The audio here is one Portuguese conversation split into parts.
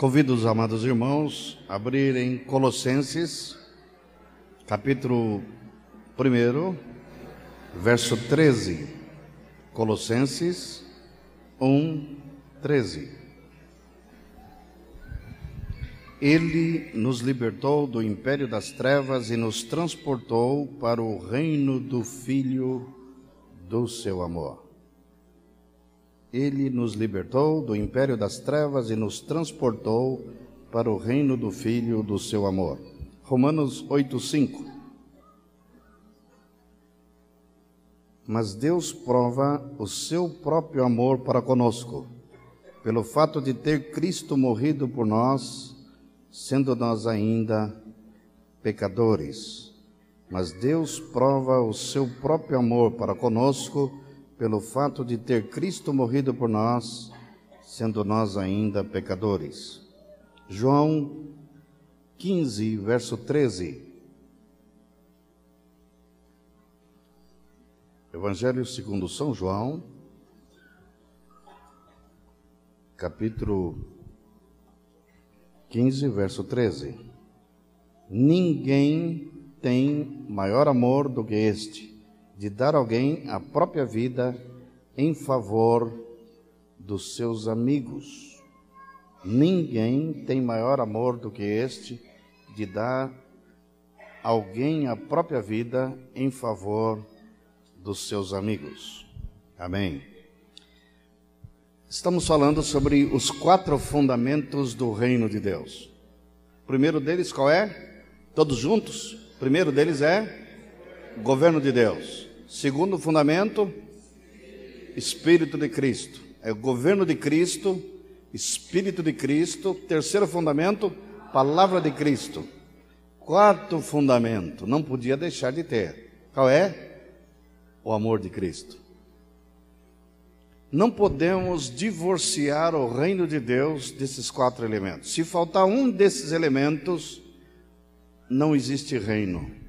Convido os amados irmãos a abrirem Colossenses, capítulo 1, verso 13. Colossenses 1, 13. Ele nos libertou do império das trevas e nos transportou para o reino do Filho do seu amor. Ele nos libertou do império das trevas e nos transportou para o reino do Filho do seu amor. Romanos 8:5. Mas Deus prova o seu próprio amor para conosco, pelo fato de ter Cristo morrido por nós, sendo nós ainda pecadores. Mas Deus prova o seu próprio amor para conosco, pelo fato de ter Cristo morrido por nós, sendo nós ainda pecadores. João 15, verso 13. Evangelho segundo São João, capítulo 15, verso 13. Ninguém tem maior amor do que este de dar alguém a própria vida em favor dos seus amigos. Ninguém tem maior amor do que este de dar alguém a própria vida em favor dos seus amigos. Amém. Estamos falando sobre os quatro fundamentos do reino de Deus. O primeiro deles qual é? Todos juntos? O primeiro deles é governo de Deus. Segundo fundamento, Espírito de Cristo. É o governo de Cristo, Espírito de Cristo. Terceiro fundamento, Palavra de Cristo. Quarto fundamento, não podia deixar de ter. Qual é? O amor de Cristo. Não podemos divorciar o reino de Deus desses quatro elementos. Se faltar um desses elementos, não existe reino.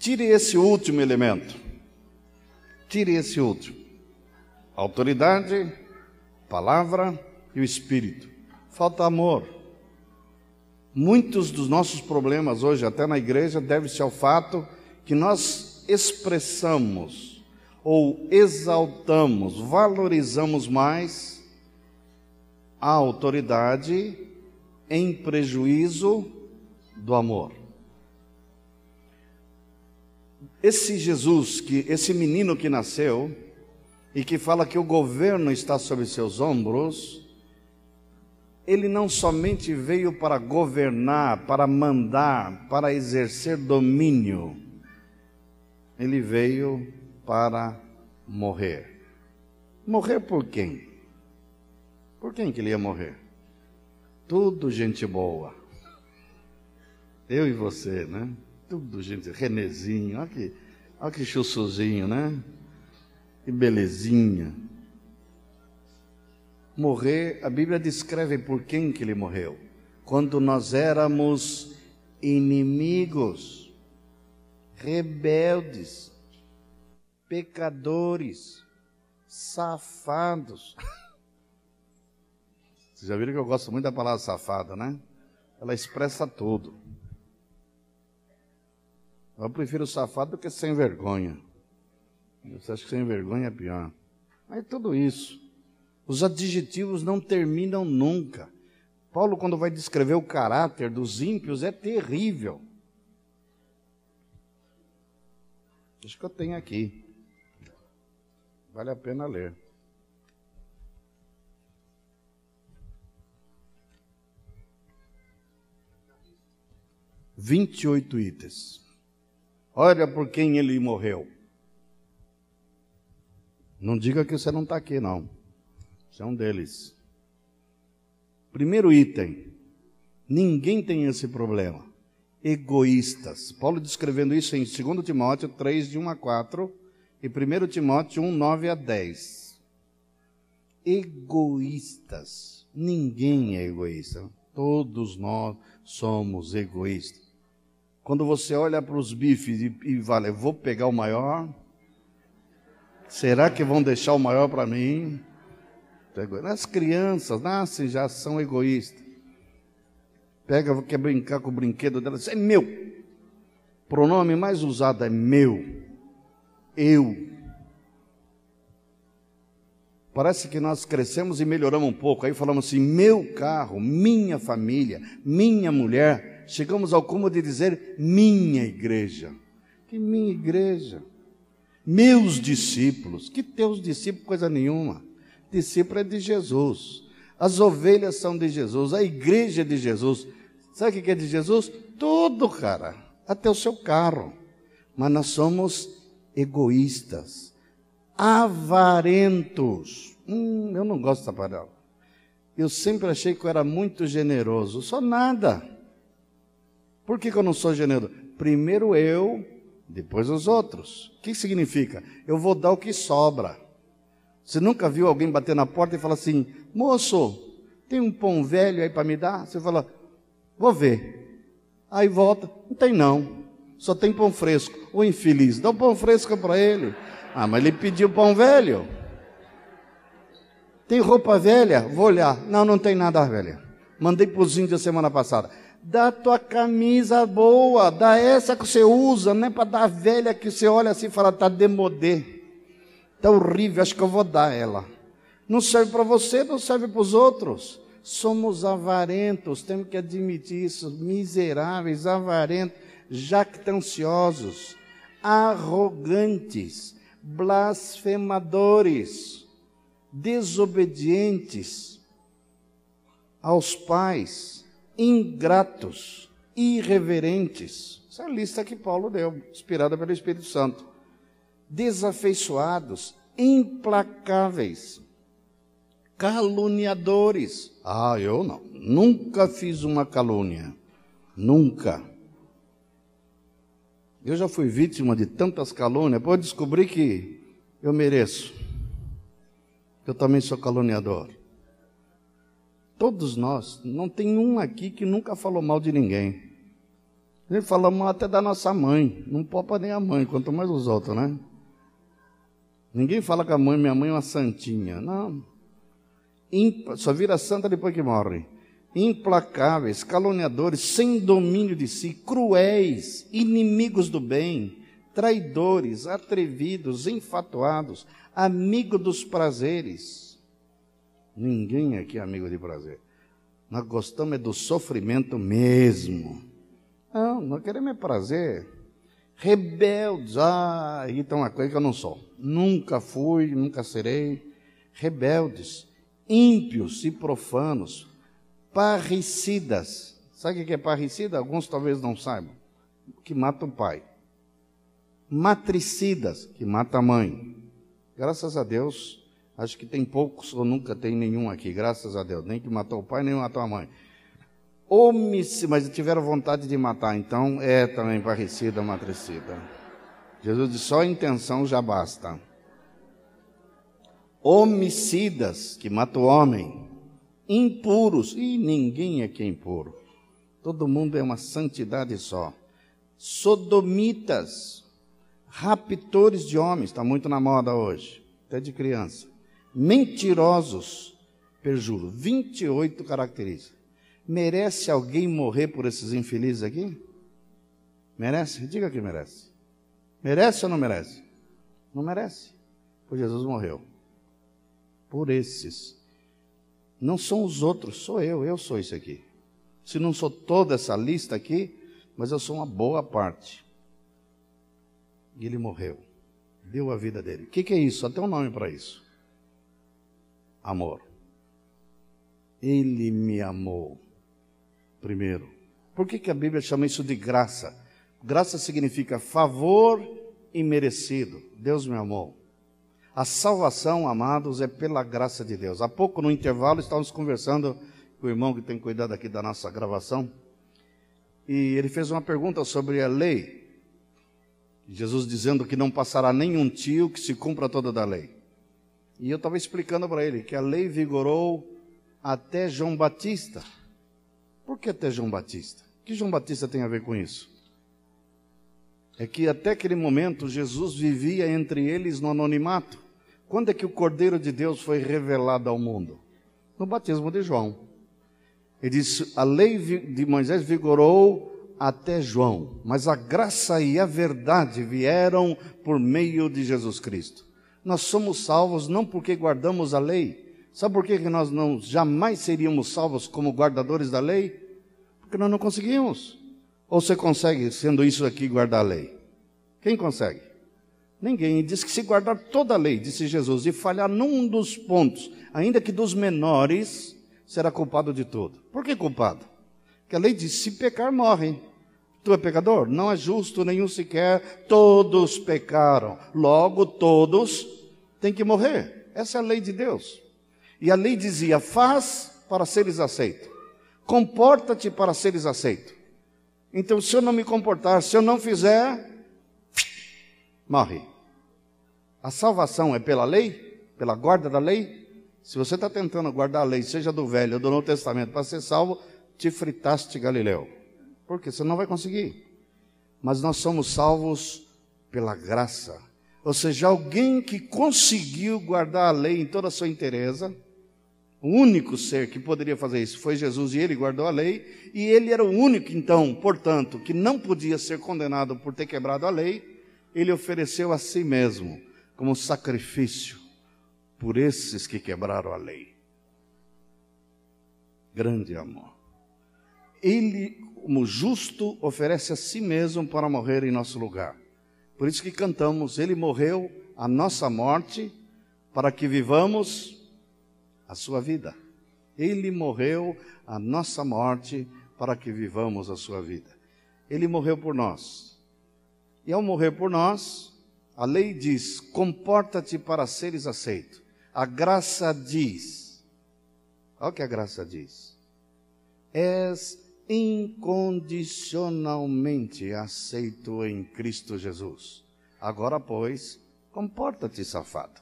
Tire esse último elemento. Tire esse último. Autoridade, palavra e o espírito. Falta amor. Muitos dos nossos problemas hoje, até na igreja, devem-se ao fato que nós expressamos ou exaltamos, valorizamos mais a autoridade em prejuízo do amor. Esse Jesus, que esse menino que nasceu e que fala que o governo está sobre seus ombros, ele não somente veio para governar, para mandar, para exercer domínio, ele veio para morrer. Morrer por quem? Por quem que ele ia morrer? Tudo gente boa. Eu e você, né? Tudo, gente, Renezinho, olha que, olha que chussuzinho, né? Que belezinha. Morrer, a Bíblia descreve por quem que ele morreu. Quando nós éramos inimigos, rebeldes, pecadores, safados. Vocês já viram que eu gosto muito da palavra safada, né? Ela expressa tudo. Eu prefiro safado do que sem vergonha. Você acha que sem vergonha é pior. Mas tudo isso. Os adjetivos não terminam nunca. Paulo, quando vai descrever o caráter dos ímpios, é terrível. Acho que eu tenho aqui. Vale a pena ler. Vinte e oito itens. Olha por quem ele morreu. Não diga que você não está aqui, não. Você é um deles. Primeiro item: ninguém tem esse problema. Egoístas. Paulo descrevendo isso em 2 Timóteo 3, de 1 a 4 e 1 Timóteo 1, 9 a 10. Egoístas. Ninguém é egoísta. Todos nós somos egoístas. Quando você olha para os bifes e, e vale, vou pegar o maior? Será que vão deixar o maior para mim? As crianças nascem já são egoístas. Pega, quer brincar com o brinquedo dela, diz, é meu. Pronome mais usado é meu. Eu. Parece que nós crescemos e melhoramos um pouco. Aí falamos assim: meu carro, minha família, minha mulher. Chegamos ao cúmulo de dizer minha igreja. Que minha igreja? Meus discípulos. Que teus discípulos, coisa nenhuma. Discípulo é de Jesus. As ovelhas são de Jesus. A igreja é de Jesus. Sabe o que é de Jesus? Tudo, cara. Até o seu carro. Mas nós somos egoístas avarentos. Hum, eu não gosto dessa palavra. Eu sempre achei que eu era muito generoso. Sou nada. Por que, que eu não sou generoso? Primeiro eu, depois os outros. O que significa? Eu vou dar o que sobra. Você nunca viu alguém bater na porta e falar assim: moço, tem um pão velho aí para me dar? Você fala: vou ver. Aí volta: não tem não. Só tem pão fresco. O infeliz, dá um pão fresco para ele. Ah, mas ele pediu pão velho. Tem roupa velha? Vou olhar. Não, não tem nada velha. Mandei para os índios semana passada. Dá tua camisa boa, dá essa que você usa, não é para dar velha que você olha assim e fala, tá demodê. Tá horrível, acho que eu vou dar ela. Não serve para você, não serve para os outros. Somos avarentos, temos que admitir isso, miseráveis, avarentos, jactanciosos, arrogantes blasfemadores, desobedientes aos pais, ingratos, irreverentes. Essa é a lista que Paulo deu, inspirada pelo Espírito Santo. Desafeiçoados, implacáveis, caluniadores. Ah, eu não. Nunca fiz uma calúnia. Nunca. Eu já fui vítima de tantas calúnias, depois descobri que eu mereço. Eu também sou caluniador. Todos nós, não tem um aqui que nunca falou mal de ninguém. Ele fala mal até da nossa mãe. Não popa nem a mãe, quanto mais os outros, né? Ninguém fala que a mãe, minha mãe é uma santinha. Não. Só vira santa depois que morre implacáveis, caluniadores, sem domínio de si, cruéis, inimigos do bem, traidores, atrevidos, enfatuados, amigo dos prazeres. Ninguém aqui é amigo de prazer. Nós gostamos é do sofrimento mesmo. Não, nós queremos é prazer. Rebeldes, ah, então uma coisa que eu não sou. Nunca fui, nunca serei. Rebeldes, ímpios e profanos, parricidas. Sabe o que é parricida? Alguns talvez não saibam. Que mata o pai. Matricidas, que mata a mãe. Graças a Deus, acho que tem poucos ou nunca tem nenhum aqui, graças a Deus. Nem que matou o pai, nem matou a mãe. Homicida, mas tiveram vontade de matar, então é também parricida, matricida. Jesus disse: só intenção já basta. Homicidas, que mata o homem impuros, e ninguém aqui é impuro. Todo mundo é uma santidade só. Sodomitas, raptores de homens, está muito na moda hoje, até de criança. Mentirosos, perjuro, 28 características. Merece alguém morrer por esses infelizes aqui? Merece? Diga que merece. Merece ou não merece? Não merece. Pois Jesus morreu. Por esses não são os outros, sou eu, eu sou isso aqui. Se não sou toda essa lista aqui, mas eu sou uma boa parte. E ele morreu, deu a vida dele. O que, que é isso? Até um nome para isso: amor. Ele me amou primeiro. Por que, que a Bíblia chama isso de graça? Graça significa favor imerecido. Deus me amou. A salvação, amados, é pela graça de Deus. Há pouco, no intervalo, estávamos conversando com o irmão que tem cuidado aqui da nossa gravação. E ele fez uma pergunta sobre a lei. Jesus dizendo que não passará nenhum tio que se cumpra toda da lei. E eu estava explicando para ele que a lei vigorou até João Batista. Por que até João Batista? O que João Batista tem a ver com isso? É que até aquele momento Jesus vivia entre eles no anonimato. Quando é que o Cordeiro de Deus foi revelado ao mundo? No batismo de João. Ele diz: a lei de Moisés vigorou até João, mas a graça e a verdade vieram por meio de Jesus Cristo. Nós somos salvos não porque guardamos a lei. Sabe por que nós não jamais seríamos salvos como guardadores da lei? Porque nós não conseguimos. Ou você consegue, sendo isso aqui, guardar a lei? Quem consegue? Ninguém. Diz que se guardar toda a lei, disse Jesus, e falhar num dos pontos, ainda que dos menores, será culpado de tudo. Por que culpado? Porque a lei diz: se pecar, morrem. Tu é pecador? Não é justo nenhum sequer. Todos pecaram. Logo, todos têm que morrer. Essa é a lei de Deus. E a lei dizia: faz para seres aceito. Comporta-te para seres aceito. Então, se eu não me comportar, se eu não fizer, morre. A salvação é pela lei? Pela guarda da lei? Se você está tentando guardar a lei, seja do Velho ou do Novo Testamento, para ser salvo, te fritaste, Galileu. Porque você não vai conseguir. Mas nós somos salvos pela graça. Ou seja, alguém que conseguiu guardar a lei em toda a sua inteireza, o único ser que poderia fazer isso foi Jesus e ele guardou a lei, e ele era o único, então, portanto, que não podia ser condenado por ter quebrado a lei, ele ofereceu a si mesmo como sacrifício por esses que quebraram a lei. Grande amor. Ele, como justo, oferece a si mesmo para morrer em nosso lugar. Por isso que cantamos: Ele morreu a nossa morte para que vivamos a sua vida. Ele morreu a nossa morte para que vivamos a sua vida. Ele morreu por nós. E ao morrer por nós, a lei diz: comporta-te para seres aceito. A graça diz: olha o que a graça diz. És incondicionalmente aceito em Cristo Jesus. Agora, pois, comporta-te, safado.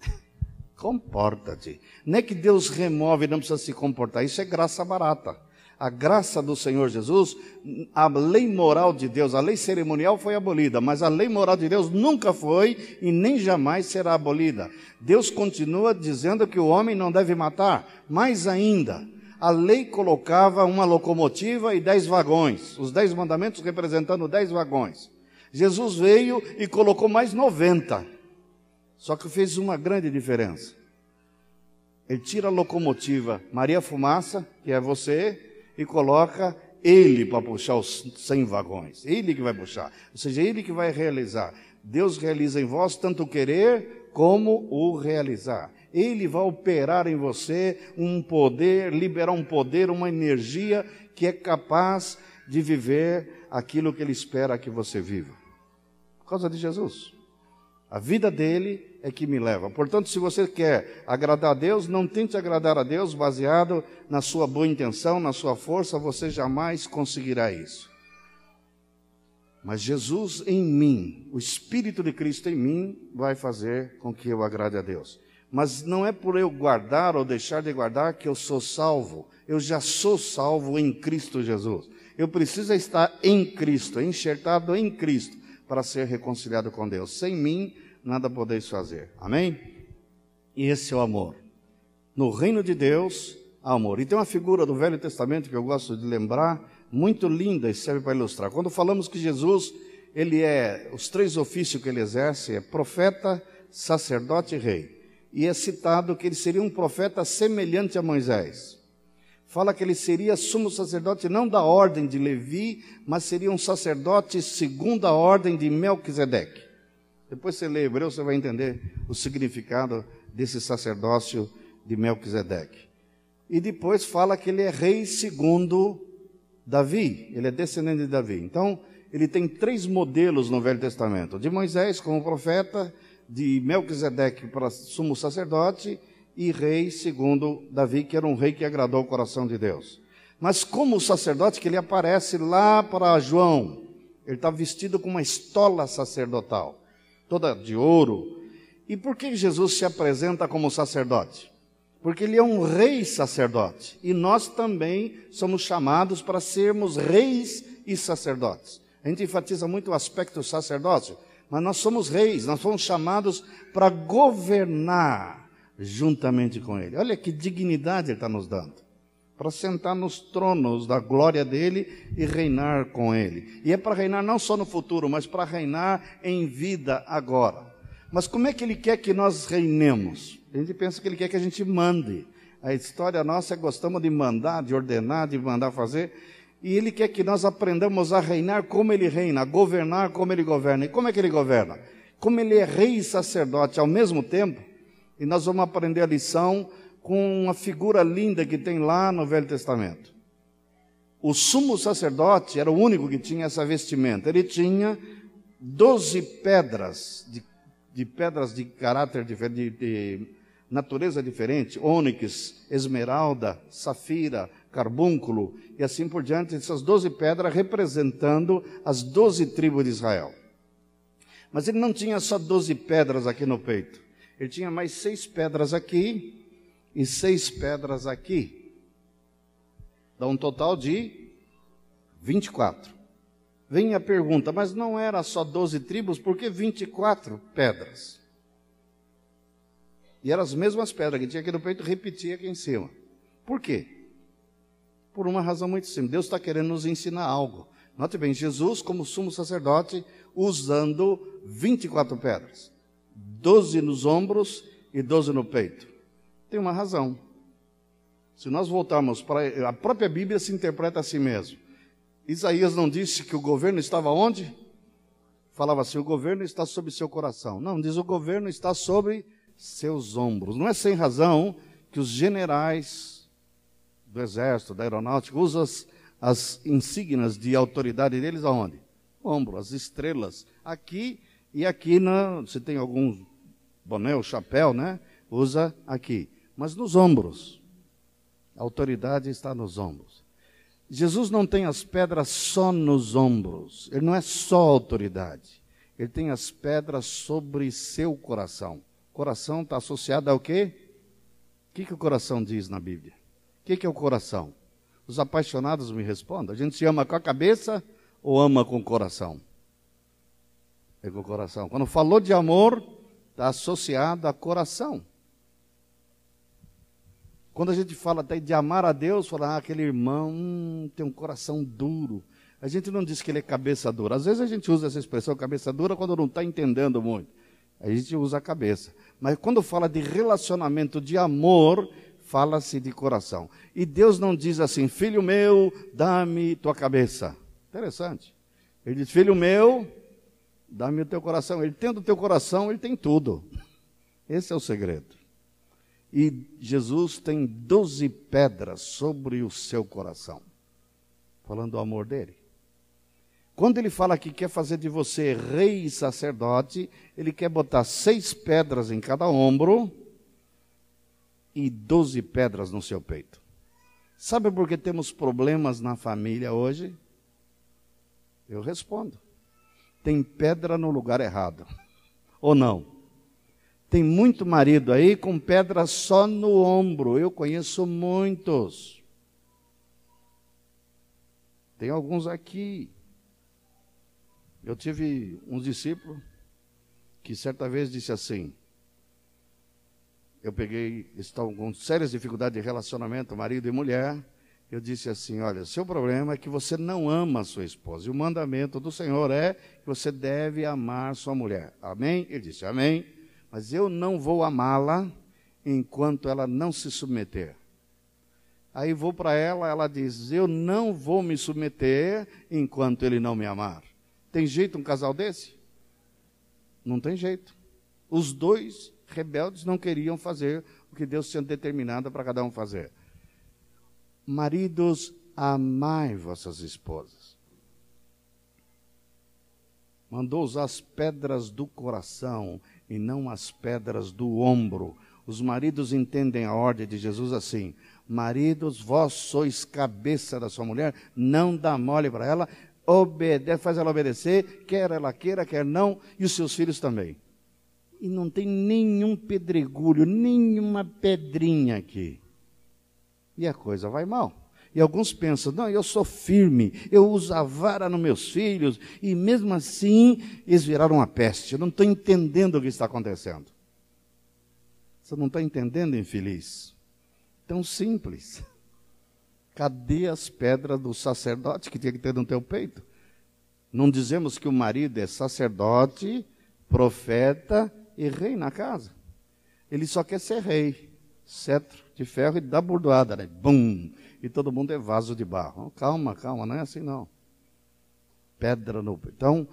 comporta-te. Não é que Deus remove não precisa se comportar, isso é graça barata a graça do Senhor Jesus, a lei moral de Deus, a lei cerimonial foi abolida, mas a lei moral de Deus nunca foi e nem jamais será abolida. Deus continua dizendo que o homem não deve matar, mais ainda, a lei colocava uma locomotiva e dez vagões, os dez mandamentos representando dez vagões. Jesus veio e colocou mais noventa, só que fez uma grande diferença. Ele tira a locomotiva Maria Fumaça, que é você, e coloca ele para puxar os 100 vagões. Ele que vai puxar. Ou seja, ele que vai realizar. Deus realiza em vós tanto o querer como o realizar. Ele vai operar em você um poder, liberar um poder, uma energia que é capaz de viver aquilo que ele espera que você viva. Por causa de Jesus. A vida dele é que me leva. Portanto, se você quer agradar a Deus, não tente agradar a Deus baseado na sua boa intenção, na sua força, você jamais conseguirá isso. Mas Jesus em mim, o Espírito de Cristo em mim, vai fazer com que eu agrade a Deus. Mas não é por eu guardar ou deixar de guardar que eu sou salvo. Eu já sou salvo em Cristo Jesus. Eu preciso estar em Cristo, enxertado em Cristo, para ser reconciliado com Deus. Sem mim, nada podeis fazer. Amém? E esse é o amor. No reino de Deus, há amor. E tem uma figura do Velho Testamento que eu gosto de lembrar, muito linda e serve para ilustrar. Quando falamos que Jesus, ele é, os três ofícios que ele exerce é profeta, sacerdote e rei. E é citado que ele seria um profeta semelhante a Moisés. Fala que ele seria sumo sacerdote não da ordem de Levi, mas seria um sacerdote segundo a ordem de Melquisedeque. Depois você lê Hebreu, você vai entender o significado desse sacerdócio de Melquisedeque. E depois fala que ele é rei segundo Davi, ele é descendente de Davi. Então, ele tem três modelos no Velho Testamento: de Moisés como profeta, de Melquisedeque para sumo sacerdote e rei segundo Davi, que era um rei que agradou o coração de Deus. Mas como sacerdote que ele aparece lá para João, ele está vestido com uma estola sacerdotal toda de ouro. E por que Jesus se apresenta como sacerdote? Porque ele é um rei sacerdote. E nós também somos chamados para sermos reis e sacerdotes. A gente enfatiza muito o aspecto sacerdócio, mas nós somos reis, nós fomos chamados para governar juntamente com Ele. Olha que dignidade Ele está nos dando para sentar nos tronos da glória dele e reinar com ele. E é para reinar não só no futuro, mas para reinar em vida agora. Mas como é que ele quer que nós reinemos? A gente pensa que ele quer que a gente mande. A história nossa é gostamos de mandar, de ordenar, de mandar fazer. E ele quer que nós aprendamos a reinar como ele reina, a governar como ele governa. E como é que ele governa? Como ele é rei e sacerdote ao mesmo tempo. E nós vamos aprender a lição com uma figura linda que tem lá no Velho Testamento. O sumo sacerdote era o único que tinha essa vestimenta. Ele tinha doze pedras, de, de, pedras de caráter diferente, de, de natureza diferente, ônix, esmeralda, safira, carbúnculo e assim por diante, essas doze pedras representando as doze tribos de Israel. Mas ele não tinha só doze pedras aqui no peito. Ele tinha mais seis pedras aqui e seis pedras aqui. Dá um total de 24. Vem a pergunta, mas não era só 12 tribos, por que 24 pedras? E eram as mesmas pedras que tinha aqui no peito, repetia aqui em cima. Por quê? Por uma razão muito simples. Deus está querendo nos ensinar algo. Note bem, Jesus, como sumo sacerdote, usando 24 pedras: 12 nos ombros e 12 no peito. Tem uma razão. Se nós voltarmos para a própria Bíblia se interpreta assim mesmo. Isaías não disse que o governo estava onde? Falava assim: o governo está sobre seu coração. Não, diz o governo está sobre seus ombros. Não é sem razão que os generais do exército, da aeronáutica, usam as, as insígnias de autoridade deles aonde? Ombro, as estrelas. Aqui e aqui, na, se tem algum boné ou chapéu, né? Usa aqui mas nos ombros. A autoridade está nos ombros. Jesus não tem as pedras só nos ombros. Ele não é só autoridade. Ele tem as pedras sobre seu coração. Coração está associado ao quê? O que, que o coração diz na Bíblia? O que, que é o coração? Os apaixonados me respondam. A gente se ama com a cabeça ou ama com o coração? É com o coração. Quando falou de amor, está associado a coração. Quando a gente fala até de amar a Deus, fala, ah, aquele irmão hum, tem um coração duro. A gente não diz que ele é cabeça dura. Às vezes a gente usa essa expressão cabeça dura quando não está entendendo muito. A gente usa a cabeça. Mas quando fala de relacionamento de amor, fala-se de coração. E Deus não diz assim, filho meu, dá-me tua cabeça. Interessante. Ele diz, filho meu, dá-me o teu coração. Ele tendo o teu coração, ele tem tudo. Esse é o segredo. E Jesus tem doze pedras sobre o seu coração, falando do amor dele. Quando ele fala que quer fazer de você rei e sacerdote, ele quer botar seis pedras em cada ombro e doze pedras no seu peito. Sabe por que temos problemas na família hoje? Eu respondo: tem pedra no lugar errado. Ou não? Tem muito marido aí com pedra só no ombro. Eu conheço muitos. Tem alguns aqui. Eu tive uns discípulos que certa vez disse assim: eu peguei, estavam com sérias dificuldades de relacionamento, marido e mulher. Eu disse assim: olha, seu problema é que você não ama a sua esposa. E o mandamento do Senhor é que você deve amar sua mulher. Amém? Ele disse: Amém mas eu não vou amá-la enquanto ela não se submeter. Aí vou para ela, ela diz: Eu não vou me submeter enquanto ele não me amar. Tem jeito um casal desse? Não tem jeito. Os dois rebeldes não queriam fazer o que Deus tinha determinado para cada um fazer. Maridos, amai vossas esposas mandou usar as pedras do coração e não as pedras do ombro. Os maridos entendem a ordem de Jesus assim: Maridos, vós sois cabeça da sua mulher, não dá mole para ela, obedece, faz ela obedecer, quer ela queira, quer não, e os seus filhos também. E não tem nenhum pedregulho, nenhuma pedrinha aqui. E a coisa vai mal. E alguns pensam, não, eu sou firme, eu uso a vara nos meus filhos, e mesmo assim eles viraram uma peste. Eu não estou entendendo o que está acontecendo. Você não está entendendo, infeliz? Tão simples. Cadê as pedras do sacerdote que tinha que ter no teu peito? Não dizemos que o marido é sacerdote, profeta e rei na casa. Ele só quer ser rei. Cetro de ferro e dá bordoada, né? Bum! E todo mundo é vaso de barro. Calma, calma, não é assim não. Pedra no. Então,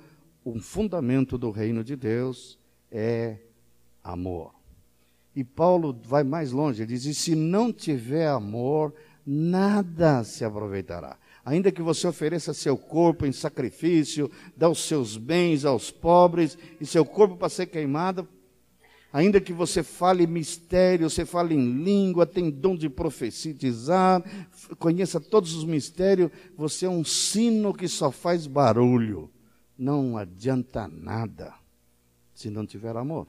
um fundamento do reino de Deus é amor. E Paulo vai mais longe, ele diz: e se não tiver amor, nada se aproveitará. Ainda que você ofereça seu corpo em sacrifício, dá os seus bens aos pobres, e seu corpo para ser queimado, ainda que você fale mistério, você fale em língua, tem dom de profetizar, conheça todos os mistérios, você é um sino que só faz barulho. Não adianta nada se não tiver amor.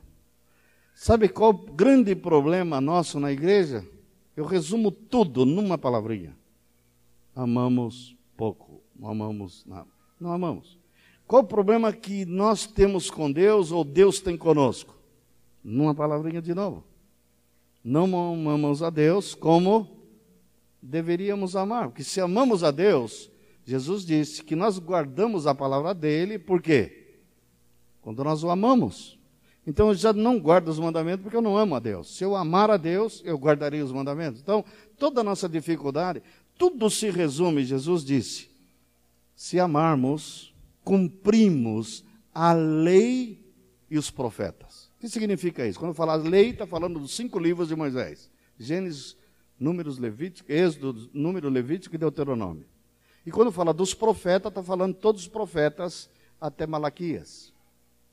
Sabe qual o grande problema nosso na igreja? Eu resumo tudo numa palavrinha. Amamos pouco, não amamos nada. Não amamos. Qual o problema que nós temos com Deus ou Deus tem conosco? Numa palavrinha de novo. Não amamos a Deus como deveríamos amar. Porque se amamos a Deus, Jesus disse que nós guardamos a palavra dele, por quê? Quando nós o amamos. Então eu já não guardo os mandamentos porque eu não amo a Deus. Se eu amar a Deus, eu guardarei os mandamentos. Então, toda a nossa dificuldade, tudo se resume, Jesus disse: se amarmos, cumprimos a lei e os profetas. Que significa isso? Quando fala lei, está falando dos cinco livros de Moisés: Gênesis, Números Levítico, Êxodo, Número Levítico e Deuteronômio. E quando fala dos profetas, está falando todos os profetas até Malaquias.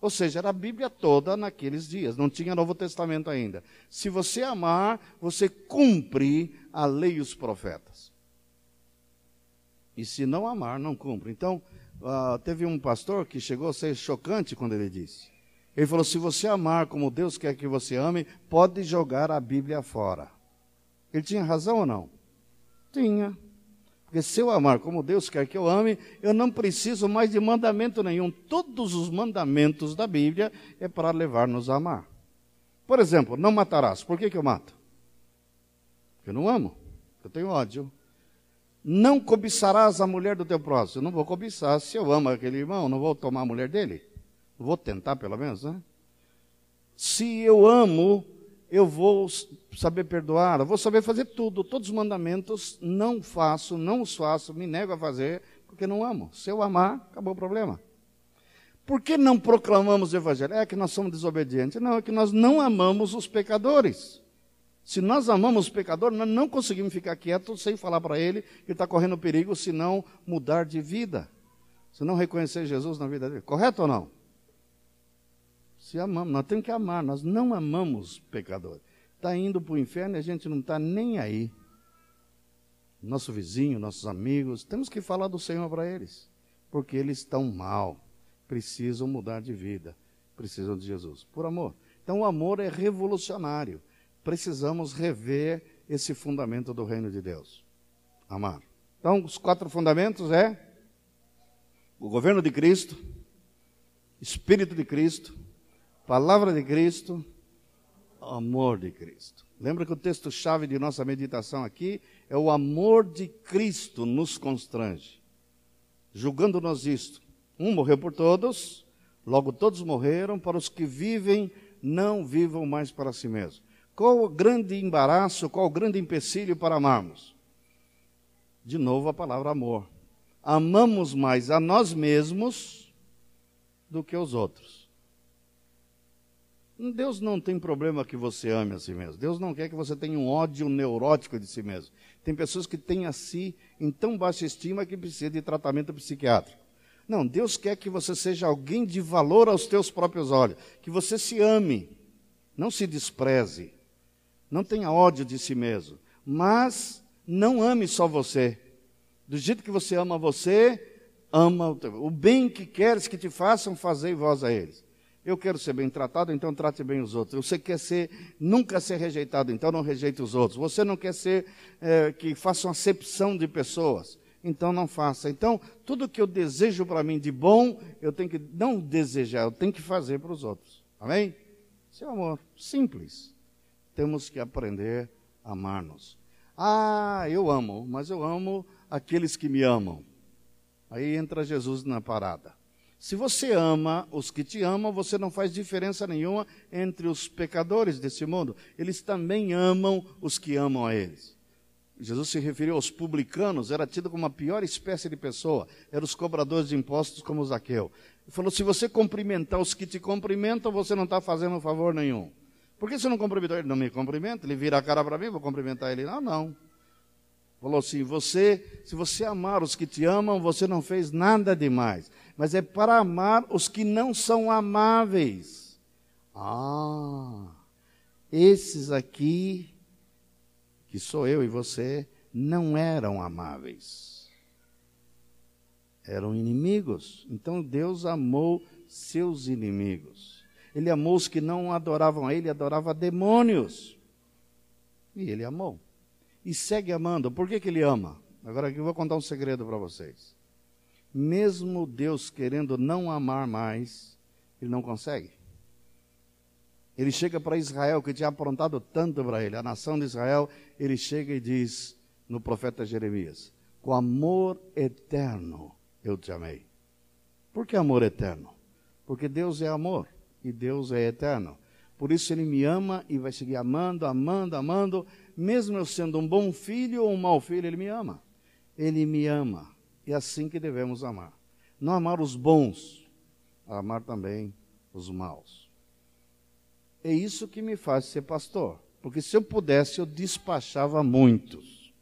Ou seja, era a Bíblia toda naqueles dias, não tinha Novo Testamento ainda. Se você amar, você cumpre a lei e os profetas. E se não amar, não cumpre. Então, uh, teve um pastor que chegou a ser chocante quando ele disse. Ele falou: se você amar como Deus quer que você ame, pode jogar a Bíblia fora. Ele tinha razão ou não? Tinha. Porque se eu amar como Deus quer que eu ame, eu não preciso mais de mandamento nenhum. Todos os mandamentos da Bíblia é para levar-nos a amar. Por exemplo, não matarás. Por que, que eu mato? Porque eu não amo. Eu tenho ódio. Não cobiçarás a mulher do teu próximo. Eu não vou cobiçar. Se eu amo aquele irmão, não vou tomar a mulher dele. Vou tentar, pelo menos, né? Se eu amo eu vou saber perdoar, eu vou saber fazer tudo. Todos os mandamentos não faço, não os faço, me nego a fazer, porque não amo. Se eu amar, acabou o problema. Por que não proclamamos o Evangelho? É que nós somos desobedientes. Não, é que nós não amamos os pecadores. Se nós amamos os pecadores, nós não conseguimos ficar quietos sem falar para ele que está correndo perigo se não mudar de vida. Se não reconhecer Jesus na vida dele. Correto ou não? Se amamos, nós temos que amar, nós não amamos pecadores. Está indo para o inferno e a gente não está nem aí. Nosso vizinho, nossos amigos, temos que falar do Senhor para eles, porque eles estão mal, precisam mudar de vida, precisam de Jesus, por amor. Então o amor é revolucionário. Precisamos rever esse fundamento do reino de Deus. Amar. Então, os quatro fundamentos é o governo de Cristo, Espírito de Cristo, Palavra de Cristo, amor de Cristo. Lembra que o texto-chave de nossa meditação aqui é o amor de Cristo nos constrange. Julgando-nos isto: um morreu por todos, logo todos morreram, para os que vivem, não vivam mais para si mesmos. Qual o grande embaraço, qual o grande empecilho para amarmos? De novo a palavra amor. Amamos mais a nós mesmos do que os outros. Deus não tem problema que você ame a si mesmo. Deus não quer que você tenha um ódio neurótico de si mesmo. Tem pessoas que têm a si em tão baixa estima que precisa de tratamento psiquiátrico. Não, Deus quer que você seja alguém de valor aos teus próprios olhos, que você se ame, não se despreze, não tenha ódio de si mesmo, mas não ame só você. Do jeito que você ama você, ama o, teu, o bem que queres que te façam, fazei vós a eles. Eu quero ser bem tratado, então trate bem os outros. Você quer ser, nunca ser rejeitado, então não rejeite os outros. Você não quer ser é, que faça uma acepção de pessoas, então não faça. Então, tudo que eu desejo para mim de bom, eu tenho que não desejar, eu tenho que fazer para os outros. Amém? Seu amor, simples. Temos que aprender a amar-nos. Ah, eu amo, mas eu amo aqueles que me amam. Aí entra Jesus na parada. Se você ama os que te amam, você não faz diferença nenhuma entre os pecadores desse mundo. Eles também amam os que amam a eles. Jesus se referiu aos publicanos, era tido como a pior espécie de pessoa, eram os cobradores de impostos como Zaqueu. Ele falou: se você cumprimentar os que te cumprimentam, você não está fazendo favor nenhum. Por que você não cumprimentou ele? Não me cumprimenta, ele vira a cara para mim, vou cumprimentar ele. Não, não. Falou assim: você, se você amar os que te amam, você não fez nada demais mas é para amar os que não são amáveis. Ah, esses aqui, que sou eu e você, não eram amáveis. Eram inimigos. Então Deus amou seus inimigos. Ele amou os que não adoravam a Ele, adorava demônios. E Ele amou. E segue amando. Por que, que Ele ama? Agora eu vou contar um segredo para vocês mesmo Deus querendo não amar mais, ele não consegue. Ele chega para Israel, que tinha aprontado tanto para ele, a nação de Israel, ele chega e diz no profeta Jeremias: Com amor eterno eu te amei. Por que amor eterno? Porque Deus é amor e Deus é eterno. Por isso ele me ama e vai seguir amando, amando, amando, mesmo eu sendo um bom filho ou um mau filho, ele me ama. Ele me ama. É assim que devemos amar. Não amar os bons, amar também os maus. É isso que me faz ser pastor. Porque se eu pudesse, eu despachava muitos.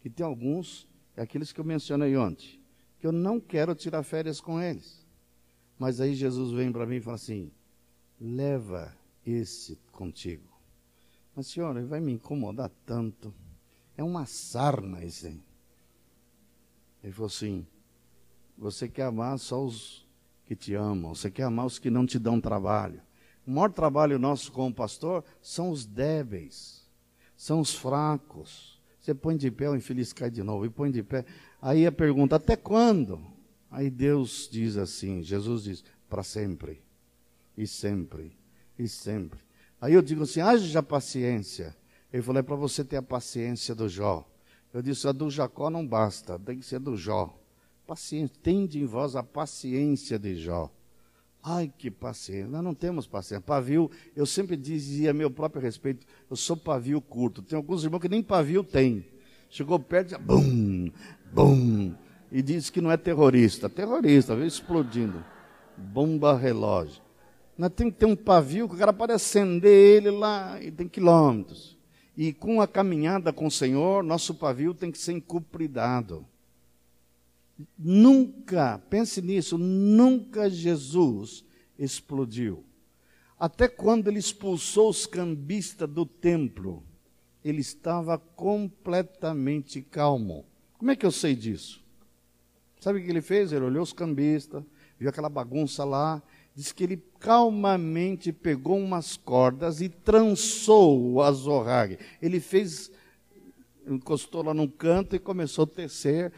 Que tem alguns, é aqueles que eu mencionei ontem, que eu não quero tirar férias com eles. Mas aí Jesus vem para mim e fala assim: leva esse contigo. Mas, senhora, ele vai me incomodar tanto. É uma sarna isso aí. Ele falou assim: você quer amar só os que te amam, você quer amar os que não te dão trabalho. O maior trabalho nosso como pastor são os débeis, são os fracos. Você põe de pé, o infeliz cai de novo, e põe de pé. Aí a pergunta: até quando? Aí Deus diz assim: Jesus diz, para sempre, e sempre, e sempre. Aí eu digo assim: haja paciência ele falou: é para você ter a paciência do Jó. Eu disse: a do Jacó não basta, tem que ser do Jó. Paciência, tende em vós a paciência de Jó. Ai, que paciência. Nós não temos paciência. Pavio, eu sempre dizia a meu próprio respeito, eu sou pavio curto. Tem alguns irmãos que nem pavio tem. Chegou perto e bum, bum. E disse que não é terrorista. Terrorista, veio explodindo. Bomba relógio. Nós temos que ter um pavio que o cara pode acender ele lá e tem quilômetros. E com a caminhada com o Senhor, nosso pavio tem que ser encupridado. Nunca, pense nisso, nunca Jesus explodiu. Até quando ele expulsou os cambistas do templo, ele estava completamente calmo. Como é que eu sei disso? Sabe o que ele fez? Ele olhou os cambistas, viu aquela bagunça lá, diz que ele calmamente pegou umas cordas e trançou o azorrague. Ele fez, encostou lá num canto e começou a tecer,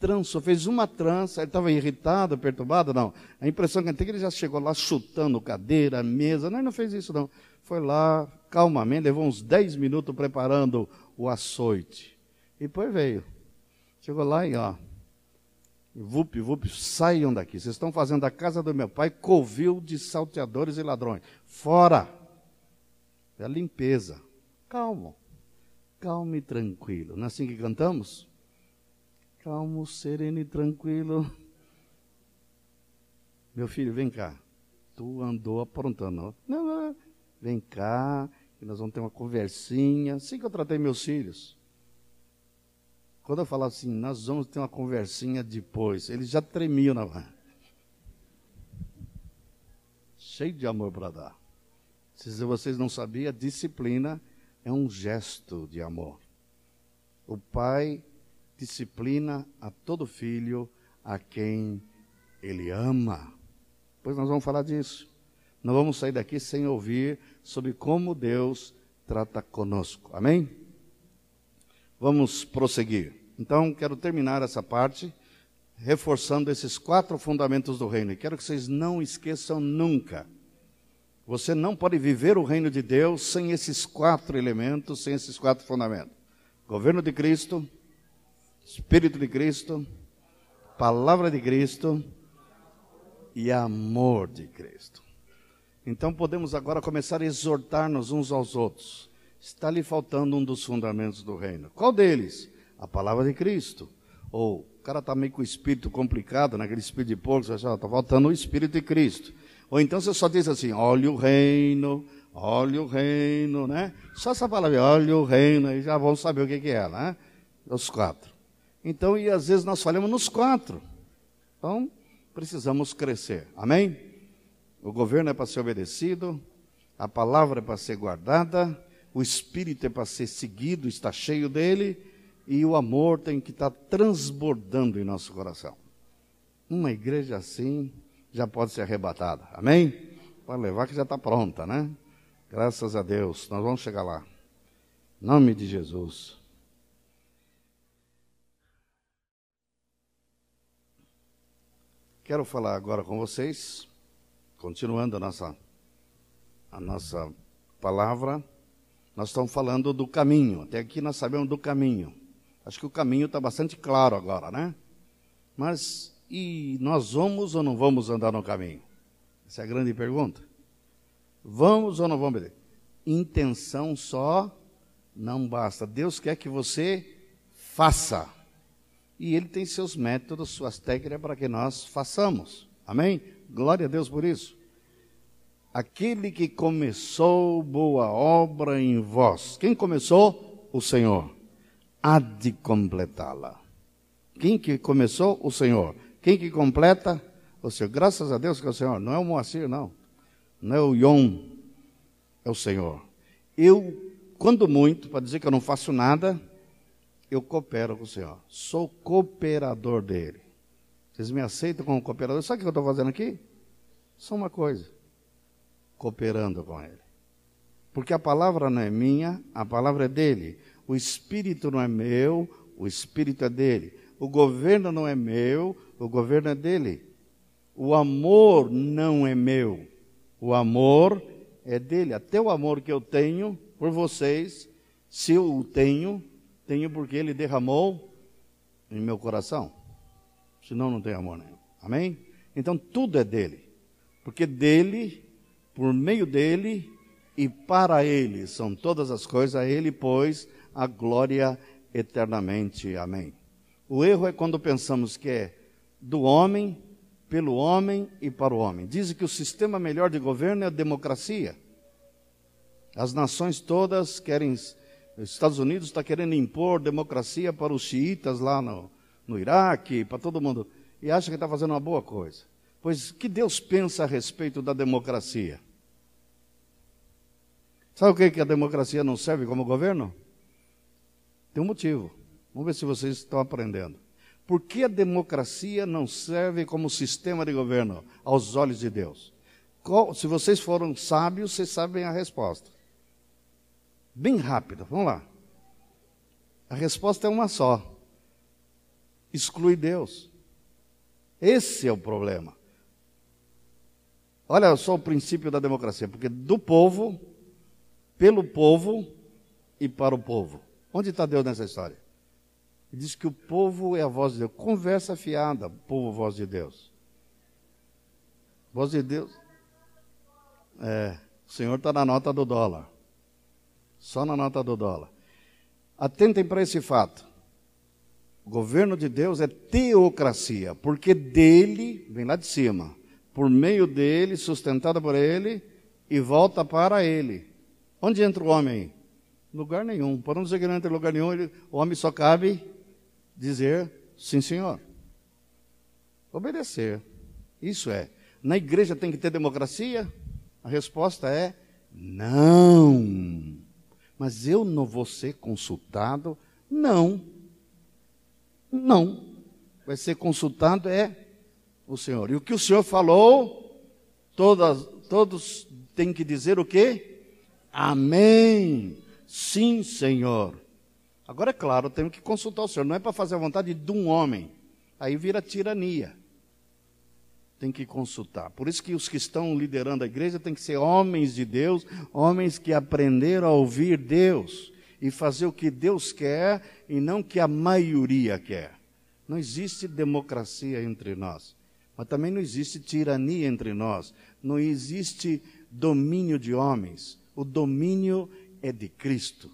trançou, fez uma trança, ele estava irritado, perturbado, não. A impressão que eu tenho é que ele já chegou lá chutando cadeira, mesa, não, ele não fez isso não. Foi lá, calmamente, levou uns 10 minutos preparando o açoite. E depois veio. Chegou lá e ó, Vup, vup, saiam daqui. Vocês estão fazendo a casa do meu pai covil de salteadores e ladrões. Fora! É limpeza. Calmo. Calmo e tranquilo. Não é assim que cantamos? Calmo, sereno e tranquilo. Meu filho, vem cá. Tu andou aprontando. Não, não, vem cá, que nós vamos ter uma conversinha. Assim que eu tratei meus filhos. Quando eu falava assim, nós vamos ter uma conversinha depois, eles já tremiam na mão. Cheio de amor para dar. Se vocês não sabiam, disciplina é um gesto de amor. O pai disciplina a todo filho a quem ele ama. Pois nós vamos falar disso. Não vamos sair daqui sem ouvir sobre como Deus trata conosco. Amém? Vamos prosseguir. Então, quero terminar essa parte reforçando esses quatro fundamentos do reino. E quero que vocês não esqueçam nunca. Você não pode viver o reino de Deus sem esses quatro elementos, sem esses quatro fundamentos: governo de Cristo, Espírito de Cristo, palavra de Cristo e amor de Cristo. Então podemos agora começar a exortar-nos uns aos outros. Está lhe faltando um dos fundamentos do reino. Qual deles? A palavra de Cristo. Ou o cara está meio com o espírito complicado, naquele espírito de porco, você está faltando o espírito de Cristo. Ou então você só diz assim: olha o reino, olha o reino, né? Só essa palavra, olha o reino, aí já vão saber o que, que é, né? Os quatro. Então, e às vezes nós falamos nos quatro. Então, precisamos crescer. Amém? O governo é para ser obedecido, a palavra é para ser guardada, o espírito é para ser seguido, está cheio dele, e o amor tem que estar transbordando em nosso coração. Uma igreja assim já pode ser arrebatada. Amém? Pode levar que já está pronta, né? Graças a Deus, nós vamos chegar lá. Em nome de Jesus. Quero falar agora com vocês, continuando a nossa, a nossa palavra, nós estamos falando do caminho. Até aqui nós sabemos do caminho. Acho que o caminho está bastante claro agora, né? Mas e nós vamos ou não vamos andar no caminho? Essa é a grande pergunta. Vamos ou não vamos? Intenção só não basta. Deus quer que você faça. E Ele tem seus métodos, suas técnicas para que nós façamos. Amém? Glória a Deus por isso. Aquele que começou boa obra em vós. Quem começou? O Senhor. Há de completá-la. Quem que começou? O Senhor. Quem que completa? O Senhor. Graças a Deus que é o Senhor. Não é o Moacir, não. Não é o Yom. É o Senhor. Eu, quando muito, para dizer que eu não faço nada, eu coopero com o Senhor. Sou cooperador dele. Vocês me aceitam como cooperador? Sabe o que eu estou fazendo aqui? Só uma coisa: cooperando com ele. Porque a palavra não é minha, a palavra é dele. O espírito não é meu, o espírito é dele. O governo não é meu, o governo é dele. O amor não é meu, o amor é dele. Até o amor que eu tenho por vocês, se eu o tenho, tenho porque ele derramou em meu coração. Senão não tem amor nenhum. Amém? Então tudo é dele. Porque dele, por meio dele e para ele são todas as coisas, a ele, pois, a glória eternamente. Amém. O erro é quando pensamos que é do homem, pelo homem e para o homem. Dizem que o sistema melhor de governo é a democracia. As nações todas querem os Estados Unidos está querendo impor democracia para os xiitas lá no, no Iraque, para todo mundo, e acha que está fazendo uma boa coisa. Pois que Deus pensa a respeito da democracia? Sabe o que, que a democracia não serve como governo? Tem um motivo. Vamos ver se vocês estão aprendendo. Por que a democracia não serve como sistema de governo aos olhos de Deus? Se vocês foram sábios, vocês sabem a resposta bem rápida. Vamos lá. A resposta é uma só: exclui Deus. Esse é o problema. Olha só o princípio da democracia, porque do povo, pelo povo e para o povo. Onde está Deus nessa história? Ele diz que o povo é a voz de Deus. Conversa fiada, povo, voz de Deus. Voz de Deus. É, o Senhor está na nota do dólar. Só na nota do dólar. Atentem para esse fato. O governo de Deus é teocracia, porque dele, vem lá de cima, por meio dele, sustentada por ele, e volta para ele. Onde entra o homem? Lugar nenhum. Para não dizer que não entra em lugar nenhum, ele, o homem só cabe dizer sim, senhor. Obedecer. Isso é. Na igreja tem que ter democracia? A resposta é não. Mas eu não vou ser consultado? Não. Não. Vai ser consultado é o Senhor. E o que o Senhor falou, Todas, todos têm que dizer o quê? Amém. Sim, Senhor. Agora, é claro, temos que consultar o Senhor. Não é para fazer a vontade de um homem. Aí vira tirania. Tem que consultar. Por isso que os que estão liderando a igreja têm que ser homens de Deus, homens que aprenderam a ouvir Deus e fazer o que Deus quer e não o que a maioria quer. Não existe democracia entre nós, mas também não existe tirania entre nós. Não existe domínio de homens. O domínio é de Cristo.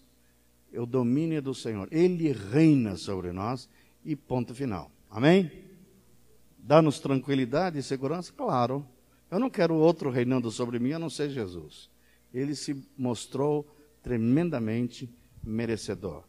É o domínio do Senhor. Ele reina sobre nós e ponto final. Amém? Dá-nos tranquilidade e segurança? Claro. Eu não quero outro reinando sobre mim a não ser Jesus. Ele se mostrou tremendamente merecedor.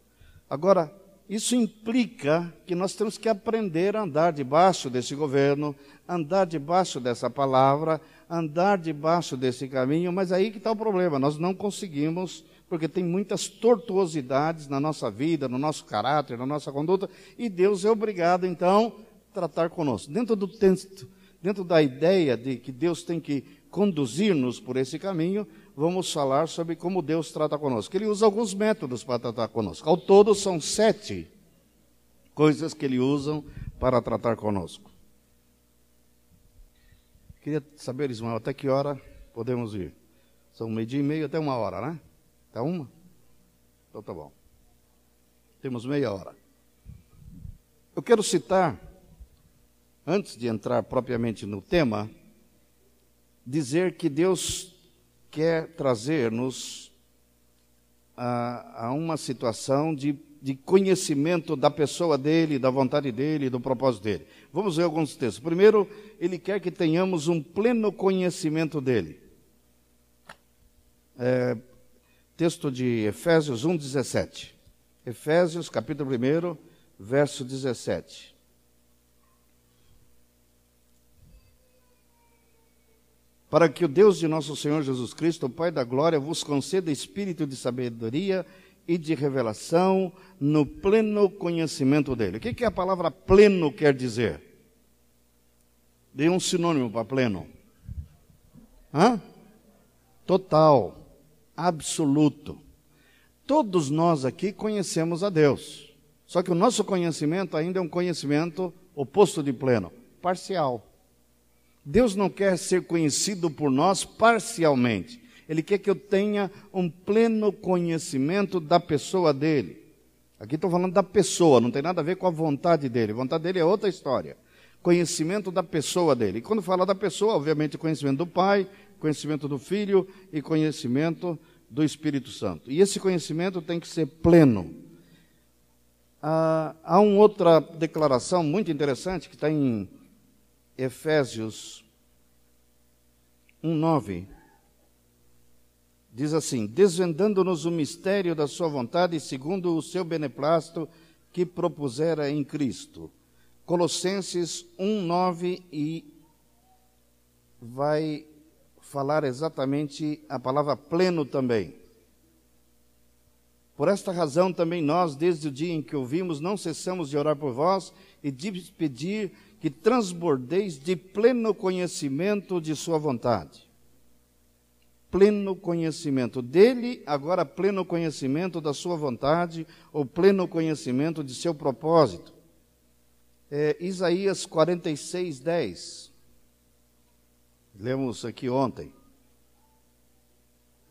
Agora, isso implica que nós temos que aprender a andar debaixo desse governo, andar debaixo dessa palavra, andar debaixo desse caminho, mas aí que está o problema, nós não conseguimos, porque tem muitas tortuosidades na nossa vida, no nosso caráter, na nossa conduta, e Deus é obrigado, então, a tratar conosco. Dentro do texto, dentro da ideia de que Deus tem que conduzir-nos por esse caminho, vamos falar sobre como Deus trata conosco. Ele usa alguns métodos para tratar conosco. Ao todo, são sete coisas que ele usa para tratar conosco. Queria saber, Ismael, até que hora podemos ir? São meio-dia e meio até uma hora, né? Até uma? Então tá bom. Temos meia hora. Eu quero citar, antes de entrar propriamente no tema, dizer que Deus quer trazer-nos a, a, uma situação de, de conhecimento da pessoa dele, da vontade dele, do propósito dele. Vamos ver alguns textos. Primeiro, ele quer que tenhamos um pleno conhecimento dele. É, texto de Efésios 1, 17. Efésios, capítulo 1, verso 17. Para que o Deus de nosso Senhor Jesus Cristo, o Pai da glória, vos conceda espírito de sabedoria e de revelação no pleno conhecimento dele. O que, que a palavra pleno quer dizer? Dê um sinônimo para pleno. Hã? Total, absoluto. Todos nós aqui conhecemos a Deus. Só que o nosso conhecimento ainda é um conhecimento oposto de pleno, parcial. Deus não quer ser conhecido por nós parcialmente. Ele quer que eu tenha um pleno conhecimento da pessoa dele. Aqui estou falando da pessoa, não tem nada a ver com a vontade dele. A vontade dele é outra história. Conhecimento da pessoa dele. E quando fala da pessoa, obviamente, conhecimento do Pai, conhecimento do Filho e conhecimento do Espírito Santo. E esse conhecimento tem que ser pleno. Ah, há uma outra declaração muito interessante que está em Efésios 1:9 diz assim: desvendando-nos o mistério da sua vontade segundo o seu beneplácito que propusera em Cristo. Colossenses 1:9 e vai falar exatamente a palavra pleno também. Por esta razão também nós, desde o dia em que ouvimos, não cessamos de orar por vós e de pedir que transbordeis de pleno conhecimento de Sua vontade. Pleno conhecimento dele, agora pleno conhecimento da Sua vontade, ou pleno conhecimento de seu propósito. É, Isaías 46, 10. Lemos aqui ontem.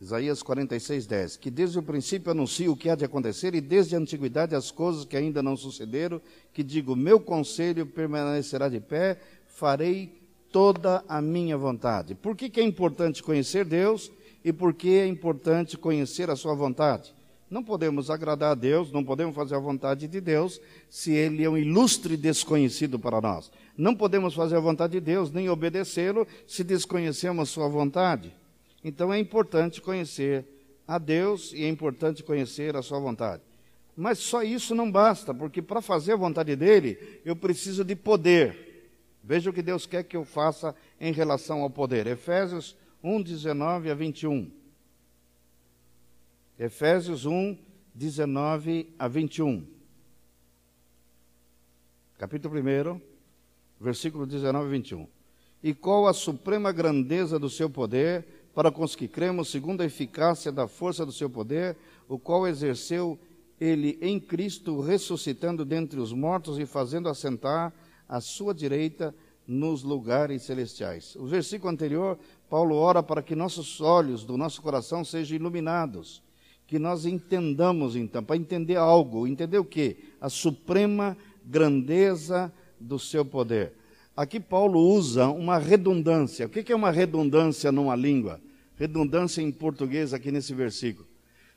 Isaías 46, 10. Que desde o princípio anuncia o que há de acontecer e desde a antiguidade as coisas que ainda não sucederam, que digo, meu conselho permanecerá de pé, farei toda a minha vontade. Por que, que é importante conhecer Deus e por que é importante conhecer a sua vontade? Não podemos agradar a Deus, não podemos fazer a vontade de Deus se Ele é um ilustre desconhecido para nós. Não podemos fazer a vontade de Deus nem obedecê-lo se desconhecemos Sua vontade. Então é importante conhecer a Deus e é importante conhecer a sua vontade. Mas só isso não basta, porque para fazer a vontade dele, eu preciso de poder. Veja o que Deus quer que eu faça em relação ao poder. Efésios 1, 19 a 21. Efésios 1, 19 a 21. Capítulo 1, versículo 19 a 21. e qual a suprema grandeza do seu poder, para com os que cremos, segundo a eficácia da força do seu poder, o qual exerceu ele em Cristo, ressuscitando dentre os mortos e fazendo assentar à sua direita nos lugares celestiais. O versículo anterior, Paulo ora para que nossos olhos do nosso coração sejam iluminados, que nós entendamos então, para entender algo, entender o que? A suprema grandeza do seu poder. Aqui Paulo usa uma redundância. O que é uma redundância numa língua? Redundância em português aqui nesse versículo.